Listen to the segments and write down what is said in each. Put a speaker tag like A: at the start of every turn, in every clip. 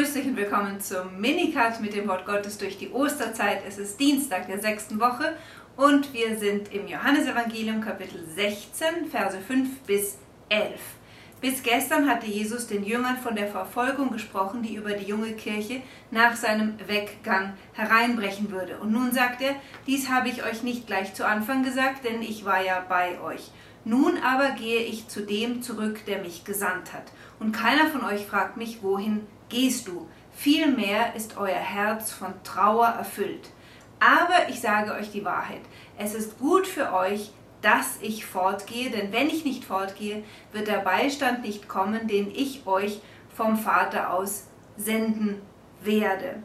A: Grüß dich und willkommen zum Minicut mit dem Wort Gottes durch die Osterzeit. Es ist Dienstag der sechsten Woche und wir sind im Johannesevangelium Kapitel 16, Verse 5 bis 11. Bis gestern hatte Jesus den Jüngern von der Verfolgung gesprochen, die über die junge Kirche nach seinem Weggang hereinbrechen würde. Und nun sagt er, dies habe ich euch nicht gleich zu Anfang gesagt, denn ich war ja bei euch. Nun aber gehe ich zu dem zurück, der mich gesandt hat. Und keiner von euch fragt mich, wohin gehst du? Vielmehr ist euer Herz von Trauer erfüllt. Aber ich sage euch die Wahrheit. Es ist gut für euch, dass ich fortgehe, denn wenn ich nicht fortgehe, wird der Beistand nicht kommen, den ich euch vom Vater aus senden werde.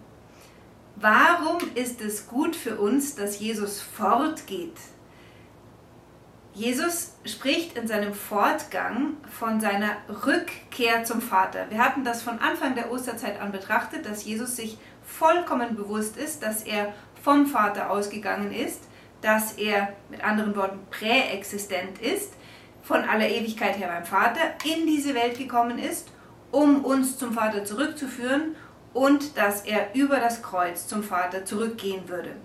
A: Warum ist es gut für uns, dass Jesus fortgeht? Jesus spricht in seinem Fortgang von seiner Rückkehr zum Vater. Wir hatten das von Anfang der Osterzeit an betrachtet, dass Jesus sich vollkommen bewusst ist, dass er vom Vater ausgegangen ist, dass er mit anderen Worten präexistent ist, von aller Ewigkeit her beim Vater in diese Welt gekommen ist, um uns zum Vater zurückzuführen und dass er über das Kreuz zum Vater zurückgehen würde.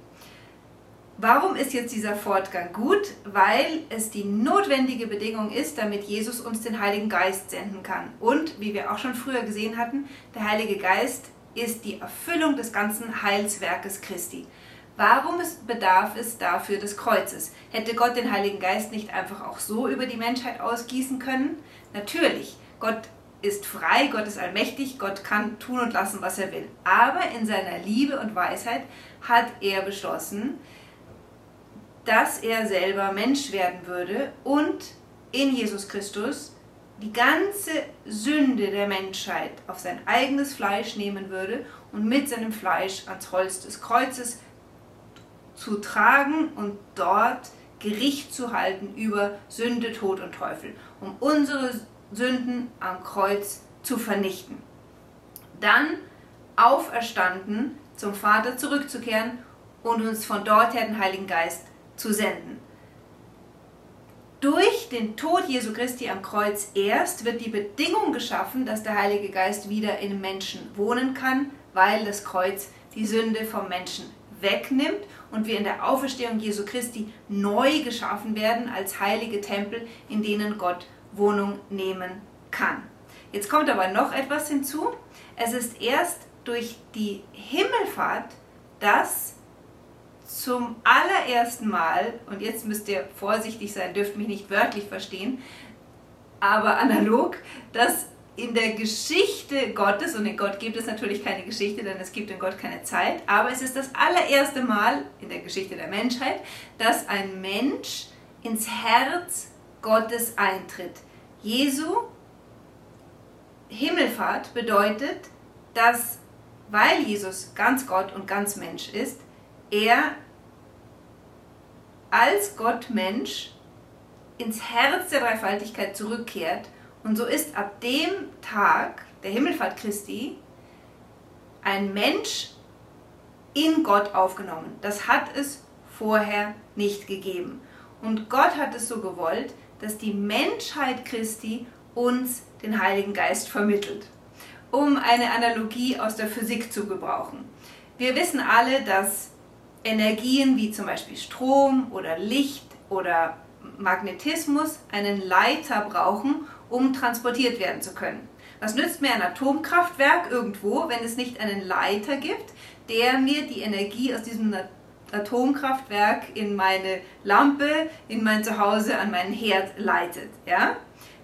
A: Warum ist jetzt dieser Fortgang gut? Weil es die notwendige Bedingung ist, damit Jesus uns den Heiligen Geist senden kann. Und, wie wir auch schon früher gesehen hatten, der Heilige Geist ist die Erfüllung des ganzen Heilswerkes Christi. Warum bedarf es dafür des Kreuzes? Hätte Gott den Heiligen Geist nicht einfach auch so über die Menschheit ausgießen können? Natürlich, Gott ist frei, Gott ist allmächtig, Gott kann tun und lassen, was er will. Aber in seiner Liebe und Weisheit hat er beschlossen, dass er selber Mensch werden würde und in Jesus Christus die ganze Sünde der Menschheit auf sein eigenes Fleisch nehmen würde und mit seinem Fleisch ans Holz des Kreuzes zu tragen und dort Gericht zu halten über Sünde, Tod und Teufel, um unsere Sünden am Kreuz zu vernichten. Dann auferstanden zum Vater zurückzukehren und uns von dort her den Heiligen Geist zu senden. Durch den Tod Jesu Christi am Kreuz erst wird die Bedingung geschaffen, dass der Heilige Geist wieder in Menschen wohnen kann, weil das Kreuz die Sünde vom Menschen wegnimmt und wir in der Auferstehung Jesu Christi neu geschaffen werden als heilige Tempel, in denen Gott Wohnung nehmen kann. Jetzt kommt aber noch etwas hinzu. Es ist erst durch die Himmelfahrt, dass zum allerersten Mal, und jetzt müsst ihr vorsichtig sein, dürft mich nicht wörtlich verstehen, aber analog, dass in der Geschichte Gottes, und in Gott gibt es natürlich keine Geschichte, denn es gibt in Gott keine Zeit, aber es ist das allererste Mal in der Geschichte der Menschheit, dass ein Mensch ins Herz Gottes eintritt. Jesu Himmelfahrt bedeutet, dass, weil Jesus ganz Gott und ganz Mensch ist, er als Gott Mensch ins Herz der Dreifaltigkeit zurückkehrt. Und so ist ab dem Tag der Himmelfahrt Christi ein Mensch in Gott aufgenommen. Das hat es vorher nicht gegeben. Und Gott hat es so gewollt, dass die Menschheit Christi uns den Heiligen Geist vermittelt. Um eine Analogie aus der Physik zu gebrauchen. Wir wissen alle, dass Energien wie zum Beispiel Strom oder Licht oder Magnetismus einen Leiter brauchen, um transportiert werden zu können. Was nützt mir ein Atomkraftwerk irgendwo, wenn es nicht einen Leiter gibt, der mir die Energie aus diesem Atomkraftwerk in meine Lampe, in mein Zuhause, an meinen Herd leitet? Ja?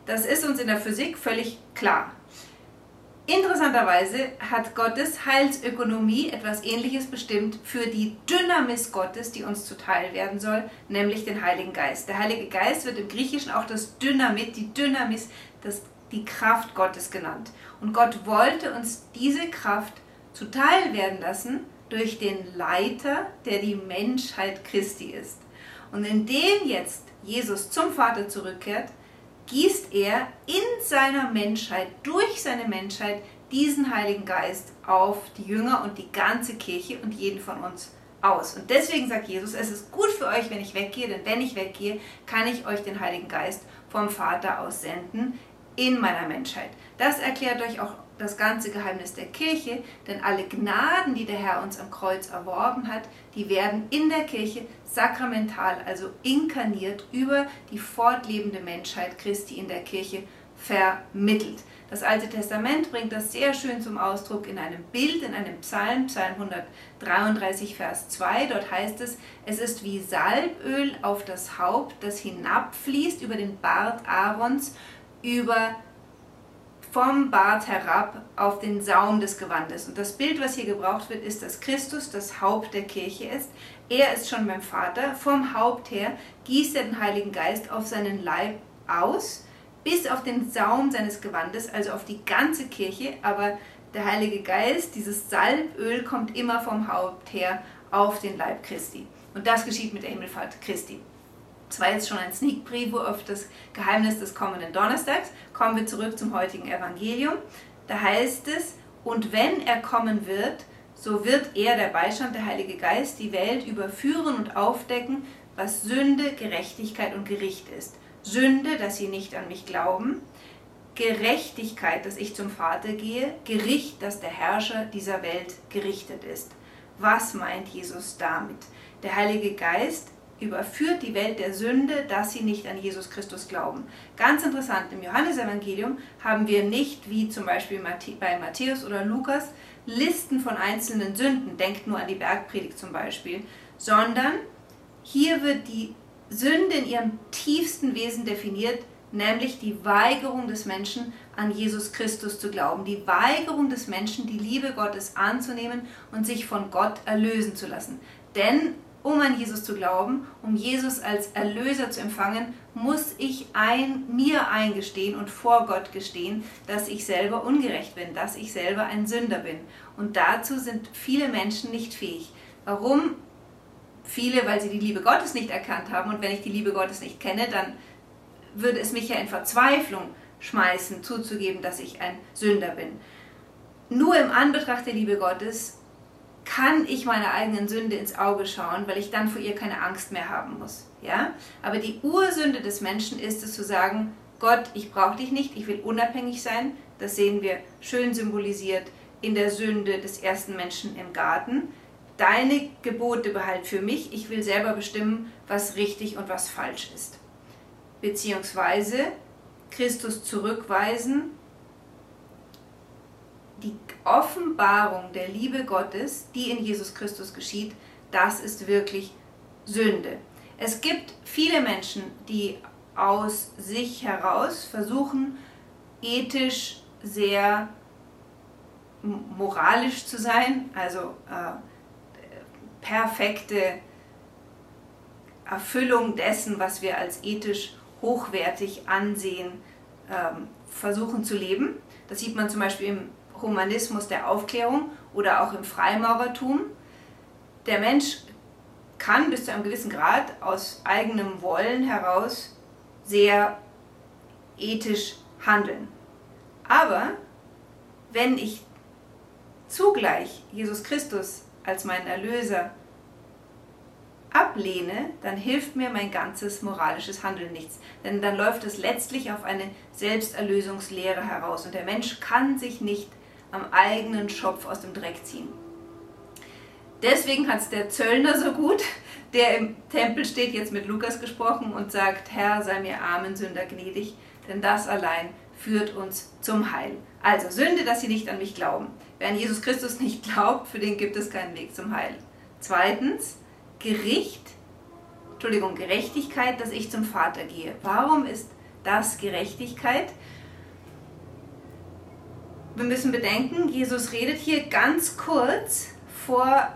A: Das ist uns in der Physik völlig klar. Interessanterweise hat Gottes Heilsökonomie etwas Ähnliches bestimmt für die Dynamis Gottes, die uns zuteil werden soll, nämlich den Heiligen Geist. Der Heilige Geist wird im Griechischen auch das Dynamit, die Dynamis, das, die Kraft Gottes genannt. Und Gott wollte uns diese Kraft zuteil werden lassen durch den Leiter, der die Menschheit Christi ist. Und indem jetzt Jesus zum Vater zurückkehrt, gießt er in seiner Menschheit, durch seine Menschheit, diesen Heiligen Geist auf die Jünger und die ganze Kirche und jeden von uns aus. Und deswegen sagt Jesus, es ist gut für euch, wenn ich weggehe, denn wenn ich weggehe, kann ich euch den Heiligen Geist vom Vater aus senden in meiner Menschheit. Das erklärt euch auch das ganze Geheimnis der Kirche, denn alle Gnaden, die der Herr uns am Kreuz erworben hat, die werden in der Kirche sakramental, also inkarniert über die fortlebende Menschheit Christi in der Kirche vermittelt. Das Alte Testament bringt das sehr schön zum Ausdruck in einem Bild, in einem Psalm, Psalm 133, Vers 2. Dort heißt es, es ist wie Salböl auf das Haupt, das hinabfließt über den Bart Aarons, über vom Bart herab auf den Saum des Gewandes. Und das Bild, was hier gebraucht wird, ist, dass Christus das Haupt der Kirche ist. Er ist schon beim Vater. Vom Haupt her gießt er den Heiligen Geist auf seinen Leib aus, bis auf den Saum seines Gewandes, also auf die ganze Kirche. Aber der Heilige Geist, dieses Salböl, kommt immer vom Haupt her auf den Leib Christi. Und das geschieht mit der Himmelfahrt Christi. Das war jetzt schon ein Sneak Preview auf das Geheimnis des kommenden Donnerstags. Kommen wir zurück zum heutigen Evangelium. Da heißt es, und wenn er kommen wird, so wird er, der Beistand, der Heilige Geist, die Welt überführen und aufdecken, was Sünde, Gerechtigkeit und Gericht ist. Sünde, dass sie nicht an mich glauben, Gerechtigkeit, dass ich zum Vater gehe, Gericht, dass der Herrscher dieser Welt gerichtet ist. Was meint Jesus damit? Der Heilige Geist überführt die Welt der Sünde, dass sie nicht an Jesus Christus glauben. Ganz interessant, im Johannesevangelium haben wir nicht, wie zum Beispiel bei Matthäus oder Lukas, Listen von einzelnen Sünden, denkt nur an die Bergpredigt zum Beispiel, sondern hier wird die Sünde in ihrem tiefsten Wesen definiert, nämlich die Weigerung des Menschen an Jesus Christus zu glauben, die Weigerung des Menschen, die Liebe Gottes anzunehmen und sich von Gott erlösen zu lassen. Denn um an Jesus zu glauben, um Jesus als Erlöser zu empfangen, muss ich ein, mir eingestehen und vor Gott gestehen, dass ich selber ungerecht bin, dass ich selber ein Sünder bin. Und dazu sind viele Menschen nicht fähig. Warum? Viele, weil sie die Liebe Gottes nicht erkannt haben. Und wenn ich die Liebe Gottes nicht kenne, dann würde es mich ja in Verzweiflung schmeißen, zuzugeben, dass ich ein Sünder bin. Nur im Anbetracht der Liebe Gottes kann ich meiner eigenen Sünde ins Auge schauen, weil ich dann vor ihr keine Angst mehr haben muss. Ja? Aber die Ursünde des Menschen ist es zu sagen, Gott, ich brauche dich nicht, ich will unabhängig sein. Das sehen wir schön symbolisiert in der Sünde des ersten Menschen im Garten. Deine Gebote behalt für mich, ich will selber bestimmen, was richtig und was falsch ist. Beziehungsweise Christus zurückweisen die Offenbarung der Liebe Gottes, die in Jesus Christus geschieht, das ist wirklich Sünde. Es gibt viele Menschen, die aus sich heraus versuchen, ethisch sehr moralisch zu sein, also äh, perfekte Erfüllung dessen, was wir als ethisch hochwertig ansehen, ähm, versuchen zu leben. Das sieht man zum Beispiel im Humanismus der Aufklärung oder auch im Freimaurertum. Der Mensch kann bis zu einem gewissen Grad aus eigenem Wollen heraus sehr ethisch handeln. Aber wenn ich zugleich Jesus Christus als meinen Erlöser ablehne, dann hilft mir mein ganzes moralisches Handeln nichts. Denn dann läuft es letztlich auf eine Selbsterlösungslehre heraus und der Mensch kann sich nicht am eigenen Schopf aus dem Dreck ziehen. Deswegen hat es der Zöllner so gut, der im Tempel steht, jetzt mit Lukas gesprochen und sagt, Herr, sei mir armen Sünder gnädig, denn das allein führt uns zum Heil. Also Sünde, dass sie nicht an mich glauben. Wer an Jesus Christus nicht glaubt, für den gibt es keinen Weg zum Heil. Zweitens, Gericht, Entschuldigung, Gerechtigkeit, dass ich zum Vater gehe. Warum ist das Gerechtigkeit? wir müssen bedenken, Jesus redet hier ganz kurz vor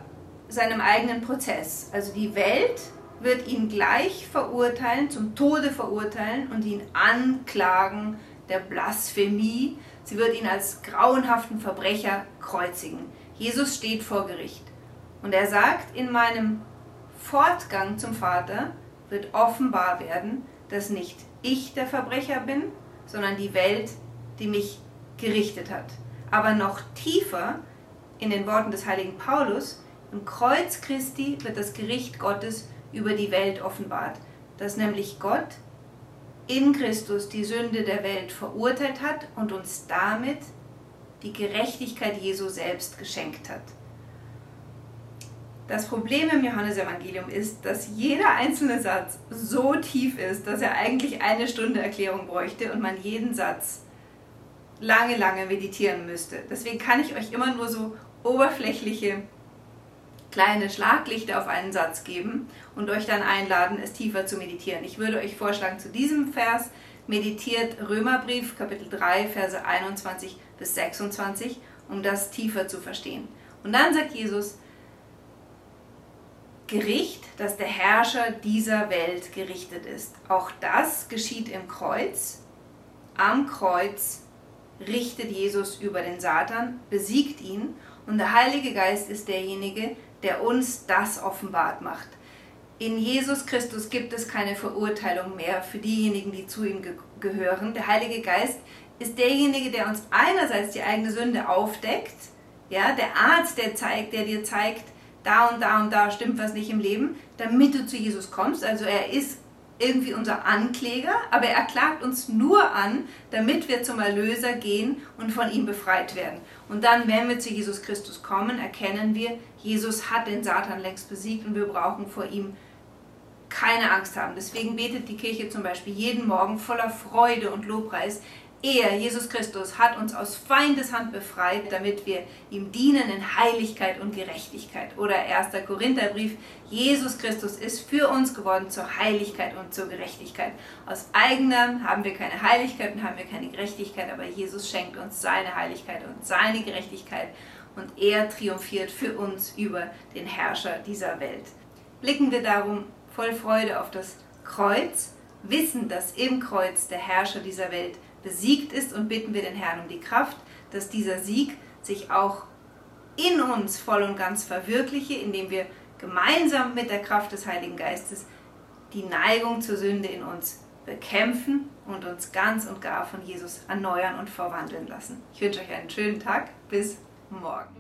A: seinem eigenen Prozess. Also die Welt wird ihn gleich verurteilen, zum Tode verurteilen und ihn anklagen der Blasphemie. Sie wird ihn als grauenhaften Verbrecher kreuzigen. Jesus steht vor Gericht. Und er sagt, in meinem Fortgang zum Vater wird offenbar werden, dass nicht ich der Verbrecher bin, sondern die Welt, die mich gerichtet hat. Aber noch tiefer in den Worten des heiligen Paulus, im Kreuz Christi wird das Gericht Gottes über die Welt offenbart, dass nämlich Gott in Christus die Sünde der Welt verurteilt hat und uns damit die Gerechtigkeit Jesu selbst geschenkt hat. Das Problem im Johannesevangelium ist, dass jeder einzelne Satz so tief ist, dass er eigentlich eine Stunde Erklärung bräuchte und man jeden Satz lange, lange meditieren müsste. Deswegen kann ich euch immer nur so oberflächliche kleine Schlaglichter auf einen Satz geben und euch dann einladen, es tiefer zu meditieren. Ich würde euch vorschlagen, zu diesem Vers meditiert Römerbrief Kapitel 3, Verse 21 bis 26, um das tiefer zu verstehen. Und dann sagt Jesus, Gericht, dass der Herrscher dieser Welt gerichtet ist. Auch das geschieht im Kreuz. Am Kreuz richtet Jesus über den Satan, besiegt ihn und der Heilige Geist ist derjenige, der uns das offenbart macht. In Jesus Christus gibt es keine Verurteilung mehr für diejenigen, die zu ihm ge gehören. Der Heilige Geist ist derjenige, der uns einerseits die eigene Sünde aufdeckt, ja, der Arzt, der zeigt, der dir zeigt, da und da und da stimmt was nicht im Leben, damit du zu Jesus kommst. Also er ist irgendwie unser Ankläger, aber er klagt uns nur an, damit wir zum Erlöser gehen und von ihm befreit werden. Und dann, wenn wir zu Jesus Christus kommen, erkennen wir, Jesus hat den Satan längst besiegt und wir brauchen vor ihm keine Angst haben. Deswegen betet die Kirche zum Beispiel jeden Morgen voller Freude und Lobpreis, er, Jesus Christus, hat uns aus Feindeshand befreit, damit wir ihm dienen in Heiligkeit und Gerechtigkeit. Oder 1. Korintherbrief, Jesus Christus ist für uns geworden zur Heiligkeit und zur Gerechtigkeit. Aus eigenem haben wir keine Heiligkeit und haben wir keine Gerechtigkeit, aber Jesus schenkt uns seine Heiligkeit und seine Gerechtigkeit und er triumphiert für uns über den Herrscher dieser Welt. Blicken wir darum voll Freude auf das Kreuz, wissen, dass im Kreuz der Herrscher dieser Welt besiegt ist und bitten wir den Herrn um die Kraft, dass dieser Sieg sich auch in uns voll und ganz verwirkliche, indem wir gemeinsam mit der Kraft des Heiligen Geistes die Neigung zur Sünde in uns bekämpfen und uns ganz und gar von Jesus erneuern und verwandeln lassen. Ich wünsche euch einen schönen Tag. Bis morgen.